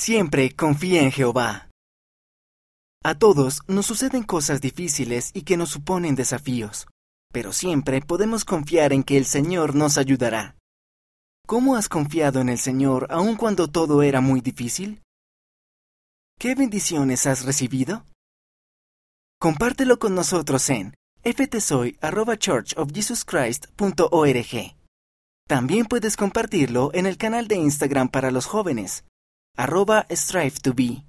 Siempre confía en Jehová. A todos nos suceden cosas difíciles y que nos suponen desafíos, pero siempre podemos confiar en que el Señor nos ayudará. ¿Cómo has confiado en el Señor aun cuando todo era muy difícil? ¿Qué bendiciones has recibido? Compártelo con nosotros en ftsoy.churchofjesuschrist.org. También puedes compartirlo en el canal de Instagram para los jóvenes, arroba strive to be.